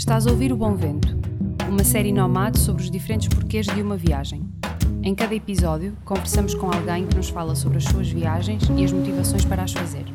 Estás a ouvir O Bom Vento, uma série nomade sobre os diferentes porquês de uma viagem. Em cada episódio, conversamos com alguém que nos fala sobre as suas viagens e as motivações para as fazer.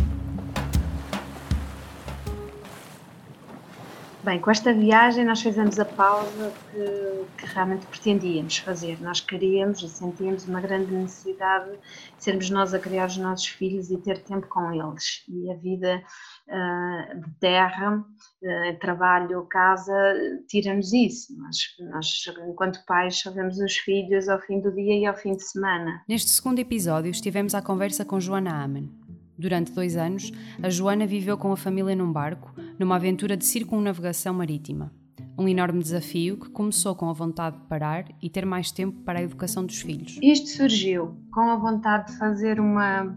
Bem, com esta viagem nós fizemos a pausa que, que, realmente pretendíamos fazer. Nós queríamos e sentíamos uma grande necessidade de sermos nós a criar os nossos filhos e ter tempo com eles. E a vida uh, de terra, uh, trabalho, casa, tira-nos isso. Nós, nós, enquanto pais, só vemos os filhos ao fim do dia e ao fim de semana. Neste segundo episódio, estivemos à conversa com Joana Amen. Durante dois anos, a Joana viveu com a família num barco numa aventura de circunnavegação marítima. Um enorme desafio que começou com a vontade de parar e ter mais tempo para a educação dos filhos. Isto surgiu com a vontade de fazer uma,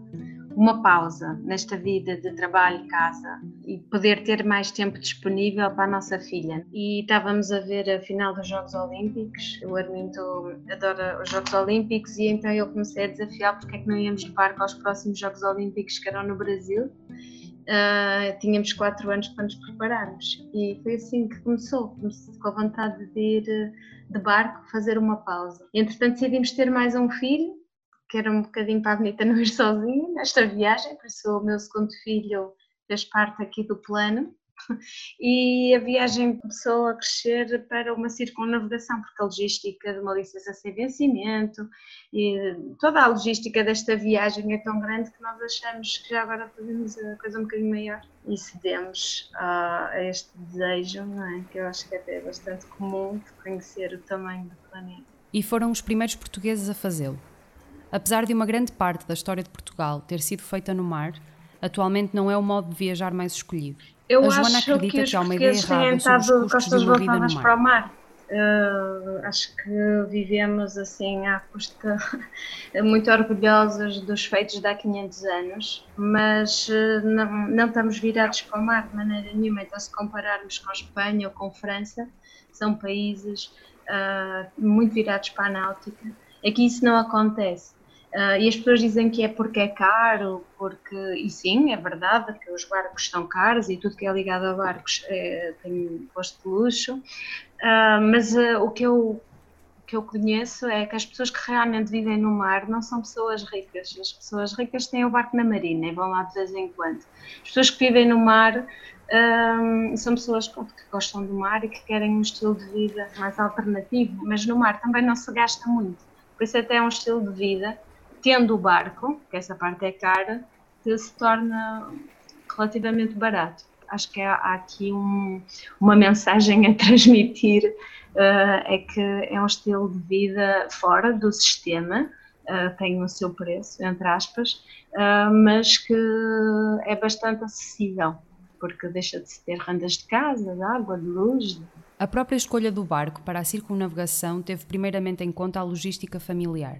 uma pausa nesta vida de trabalho e casa e poder ter mais tempo disponível para a nossa filha. E estávamos a ver a final dos Jogos Olímpicos. O Armindo adora os Jogos Olímpicos e então eu comecei a desafiar porque é que não íamos levar para os próximos Jogos Olímpicos que eram no Brasil Uh, tínhamos quatro anos para nos prepararmos. E foi assim que começou, com a vontade de ir eh, de barco fazer uma pausa. Entretanto decidimos ter mais um filho, que era um bocadinho para a bonita não ir sozinha nesta viagem, por isso o meu segundo filho fez parte aqui do plano e a viagem começou a crescer para uma circunnavegação, porque a logística de uma licença sem vencimento e toda a logística desta viagem é tão grande que nós achamos que já agora fazemos a coisa um bocadinho maior e cedemos a, a este desejo, é? que eu acho que até é bastante comum de conhecer o tamanho do planeta. E foram os primeiros portugueses a fazê-lo. Apesar de uma grande parte da história de Portugal ter sido feita no mar, atualmente não é o modo de viajar mais escolhido. Eu a Joana acho acredita que, que há uma ideia errada sobre os custos de uma vida no mar. Para o mar. Uh, acho que vivemos assim à custa muito orgulhosos dos feitos de há 500 anos, mas uh, não, não estamos virados para o mar de maneira nenhuma. Então, se compararmos com a Espanha ou com a França, são países uh, muito virados para a náutica. Aqui isso não acontece. Uh, e as pessoas dizem que é porque é caro, porque, e sim, é verdade que os barcos estão caros e tudo que é ligado a barcos é, tem posto de luxo, uh, mas uh, o que eu, que eu conheço é que as pessoas que realmente vivem no mar não são pessoas ricas, as pessoas ricas têm o barco na marina e vão lá de vez em quando. As pessoas que vivem no mar são pessoas que gostam do mar e que querem um estilo de vida mais alternativo, mas no mar também não se gasta muito, por isso até é um estilo de vida tendo o barco, que essa parte é cara, que se torna relativamente barato. Acho que há, aqui um, uma mensagem a transmitir, uh, é que é um estilo de vida fora do sistema, uh, tem o seu preço, entre aspas, uh, mas que é bastante acessível, porque deixa de se ter rendas de casa, de água, de luz. A própria escolha do barco para a circunnavegação teve primeiramente em conta a logística familiar.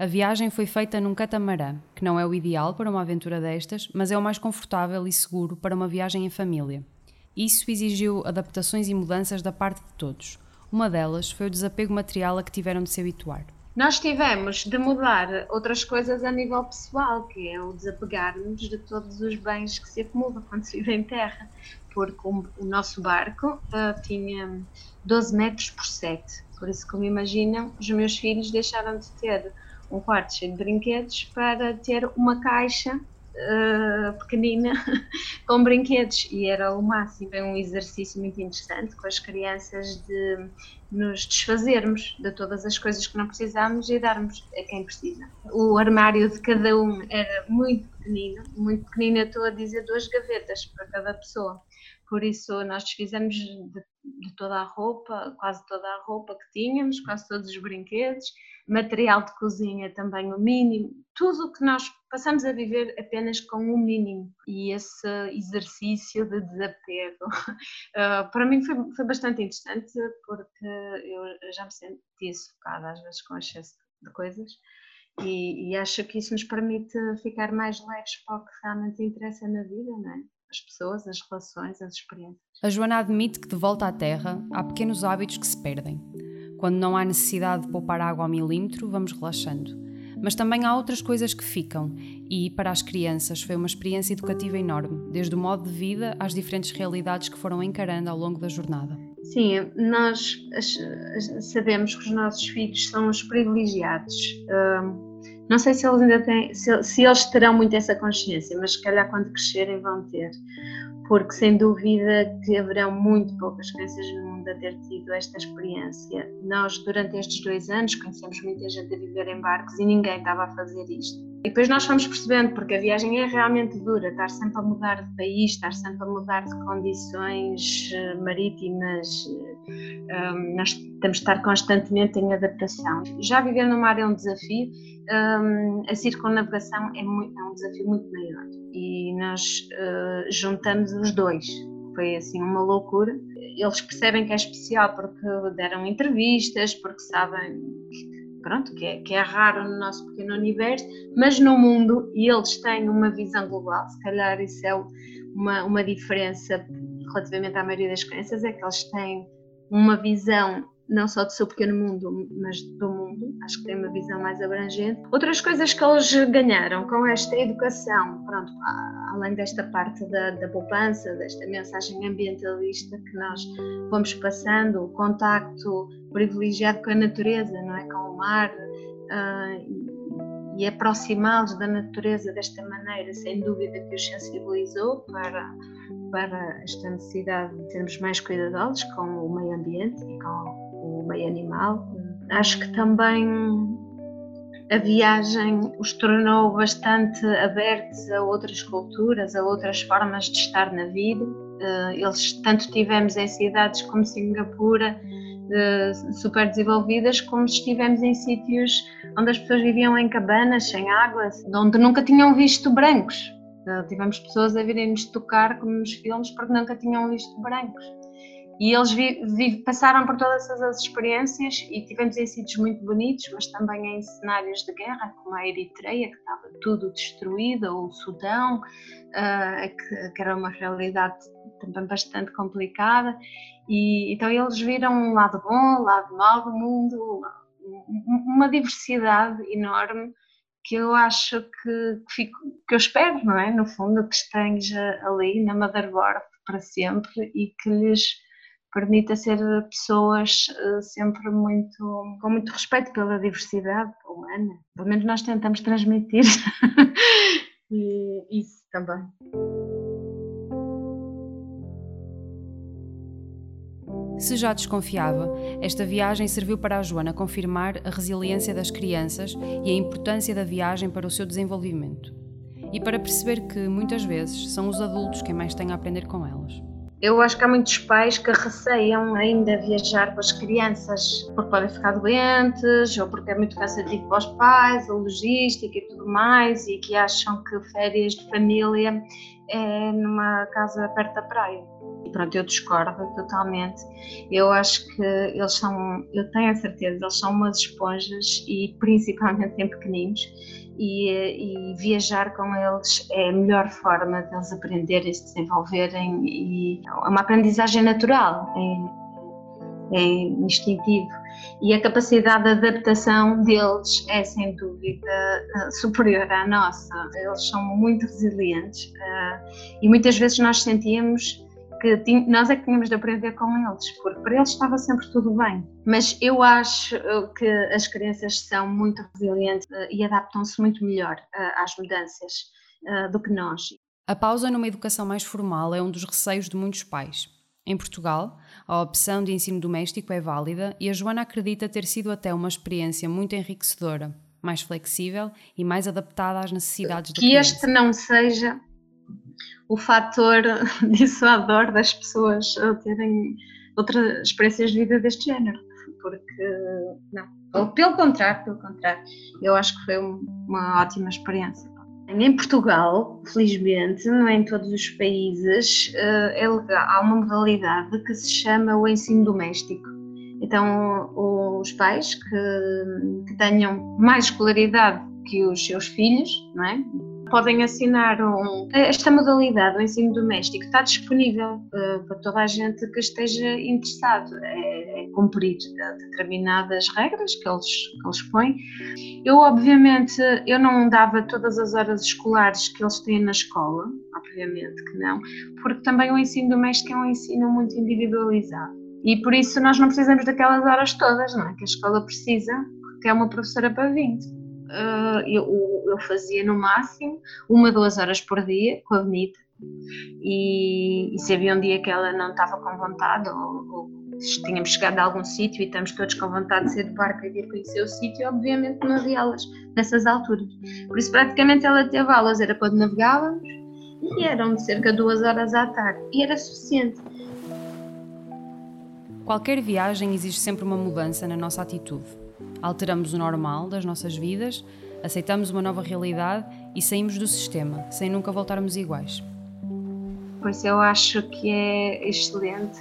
A viagem foi feita num catamarã, que não é o ideal para uma aventura destas, mas é o mais confortável e seguro para uma viagem em família. Isso exigiu adaptações e mudanças da parte de todos. Uma delas foi o desapego material a que tiveram de se habituar. Nós tivemos de mudar outras coisas a nível pessoal, que é o desapegar-nos de todos os bens que se acumulam quando se vive em terra, porque o, nosso barco uh, tinha 12 metros por 7, por isso, como imaginam, os meus filhos deixaram de ter um quarto cheio de brinquedos para ter uma caixa uh, pequenina com brinquedos e era o máximo. É um exercício muito interessante com as crianças de nos desfazermos de todas as coisas que não precisamos e darmos a quem precisa. O armário de cada um era muito pequenino, muito pequenino, estou a dizer duas gavetas para cada pessoa. Por isso nós desfizemos de, de toda a roupa, quase toda a roupa que tínhamos, quase todos os brinquedos, material de cozinha também o mínimo, tudo o que nós passamos a viver apenas com o mínimo. E esse exercício de desapego, uh, para mim foi, foi bastante interessante, porque eu já me sentia sufocada às vezes com excesso de coisas. E, e, acho que isso nos permite ficar mais leves para o que realmente interessa na vida, não é? As pessoas, as relações, as experiências. A Joana admite que de volta à Terra há pequenos hábitos que se perdem quando não há necessidade de poupar água ao milímetro, vamos relaxando. Mas também há outras coisas que ficam, e para as crianças foi uma experiência educativa enorme, desde o modo de vida às diferentes realidades que foram encarando ao longo da jornada. Sim, nós sabemos que os nossos filhos são os privilegiados. Não sei se eles ainda têm, se, se eles terão muito essa consciência, mas se calhar quando crescerem vão ter porque sem dúvida que haverão muito poucas crianças no mundo a ter tido esta experiência. Nós, durante estes dois anos, conhecemos muita gente a viver em barcos e ninguém estava a fazer isto. E depois nós fomos percebendo, porque a viagem é realmente dura, estar sempre a mudar de país, estar sempre a mudar de condições eh, marítimas, eh, um, nós temos de estar constantemente em adaptação. Já viver no mar é um desafio, um, a circunnavegação é, muito, é, um desafio muito maior e nós uh, juntamos os dois. Foi assim uma loucura. Eles percebem que é especial porque deram entrevistas, porque sabem pronto, que é, que é raro no nosso pequeno universo, mas no mundo, e eles têm uma visão global, se calhar isso é uma, uma diferença relativamente à maioria das crianças, é que eles têm uma visão não só do seu pequeno mundo, mas do mundo, acho que tem uma visão mais abrangente. Outras coisas que eles ganharam com esta educação, pronto, além desta parte da, da poupança, desta mensagem ambientalista que nós vamos passando, o contacto privilegiado com a natureza, não é? Com o mar, uh, e aproximá-los da natureza desta maneira, sem dúvida que os sensibilizou para, para esta necessidade de sermos mais cuidadosos com o meio ambiente e com o meio animal. Acho que também a viagem os tornou bastante abertos a outras culturas, a outras formas de estar na vida. Eh, eles tanto tivemos em cidades como Singapura eh, super desenvolvidas, como estivemos em sítios onde as pessoas viviam em cabanas, sem água, onde nunca tinham visto brancos. Eh, tivemos pessoas a virem-nos tocar, como nos filmes, porque nunca tinham visto brancos. E eles vi, vi, passaram por todas essas experiências e tivemos em sítios muito bonitos, mas também em cenários de guerra, como a Eritreia, que estava tudo destruído, ou o Sudão, uh, que, que, era uma realidade também bastante complicada. E, então eles viram um lado bom, um lado mau do mundo, uma diversidade enorme que eu acho que, que, fico, que eu espero, não é? No fundo, que esteja ali na motherboard para sempre e que lhes permita ser pessoas eh, sempre muito com muito respeito pela diversidade humana. Pelo menos nós tentamos transmitir isso também. Se já desconfiava, esta viagem serviu para a Joana confirmar a resiliência das crianças e a importância da viagem para o seu desenvolvimento. E para perceber que, muitas vezes, são os adultos quem mais têm a aprender com elas. Eu acho que há muitos pais que receiam ainda viajar com as crianças porque podem ficar doentes ou porque é muito cansativo para os pais, a logística e tudo mais, e que acham que férias de família é numa casa perto da praia. Pronto, eu discordo totalmente. Eu acho que eles são, eu tenho a certeza, eles são umas esponjas e principalmente em pequeninos e, e, viajar com eles é a melhor forma de eles aprenderem, se desenvolverem e é uma aprendizagem natural, é, é instintivo e a capacidade de adaptação deles é sem dúvida superior à nossa. Eles são muito resilientes uh, e muitas vezes nós sentíamos que nós é que tínhamos de aprender com eles, porque para eles estava sempre tudo bem. Mas eu acho uh, que as crianças são muito resilientes e adaptam-se muito melhor às mudanças do que nós. A pausa numa educação mais formal é um dos receios de muitos pais. Em Portugal, a opção de ensino doméstico é válida e a Joana acredita ter sido até uma experiência muito enriquecedora, mais flexível e mais adaptada às necessidades da criança. Que este não seja o fator dissuador das pessoas terem outras experiências de vida deste género, porque não, pelo contrário, pelo contrário, eu acho que foi uma ótima experiência. Em Portugal, felizmente, não é em todos os países, eh, é legal, há uma modalidade que se chama o ensino doméstico. Então, os pais que, que tenham mais escolaridade que os seus filhos, não é? Podem assinar um. Esta modalidade, o ensino doméstico, está disponível uh, para toda a gente que esteja interessado. É, é, cumprir determinadas regras que eles, que eles põem. Eu, obviamente, eu não dava todas as horas escolares que eles têm na escola, obviamente que não, porque também o ensino doméstico é um ensino muito individualizado. E por isso nós não precisamos daquelas horas todas, não é? Que a escola precisa, que é uma professora para 20. Ah, eu, eu fazia no máximo uma, duas horas por dia com a Benita e, e se havia um dia que ela não estava com vontade ou, ou tínhamos chegado a algum sítio e estamos todos com vontade de sair do parque e de ir conhecer o sítio, obviamente não havia aulas nessas alturas. Por isso, praticamente, ela teve aulas, era quando navegávamos e eram de cerca de duas horas à tarde e era suficiente. Qualquer viagem exige sempre uma mudança na nossa atitude. Alteramos o normal das nossas vidas, aceitamos uma nova realidade e saímos do sistema, sem nunca voltarmos iguais. Pois eu acho que é excelente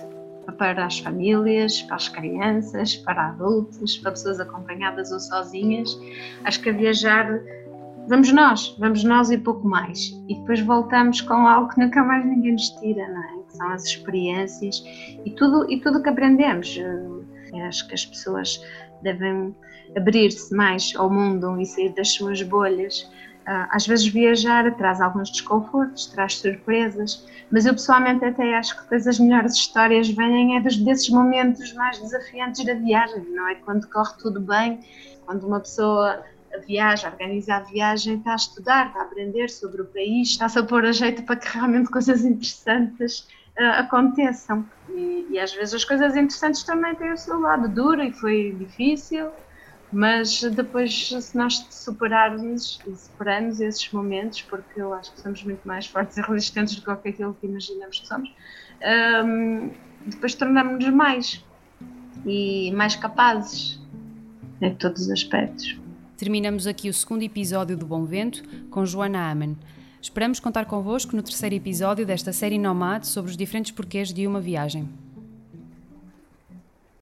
para as famílias, para as crianças, para adultos, para pessoas acompanhadas ou sozinhas. Acho que a viajar vamos nós, vamos nós e pouco mais. E depois voltamos com algo que nunca mais ninguém nos tira, não é? Que são as experiências e tudo e tudo que aprendemos. Eu acho que as pessoas devem abrir-se mais ao mundo e sair das suas bolhas ah, às vezes viajar traz alguns desconfortos, traz surpresas, mas eu pessoalmente até acho que as melhores histórias vêm é desses momentos mais desafiantes da viagem, não é? Quando corre tudo bem, quando uma pessoa viaja, organiza a viagem, está a estudar, está a aprender sobre o país, está-se a pôr a jeito para que realmente coisas interessantes uh, aconteçam. E, e às vezes as coisas interessantes também têm o seu lado duro e foi difícil, mas depois, se nós superarmos e superarmos esses momentos, porque eu acho que somos muito mais fortes e resistentes do que aquilo que imaginamos que somos, um, depois tornamos-nos mais e mais capazes em todos os aspectos. Terminamos aqui o segundo episódio do Bom Vento com Joana Amen. Esperamos contar convosco no terceiro episódio desta série Nomad sobre os diferentes porquês de uma viagem.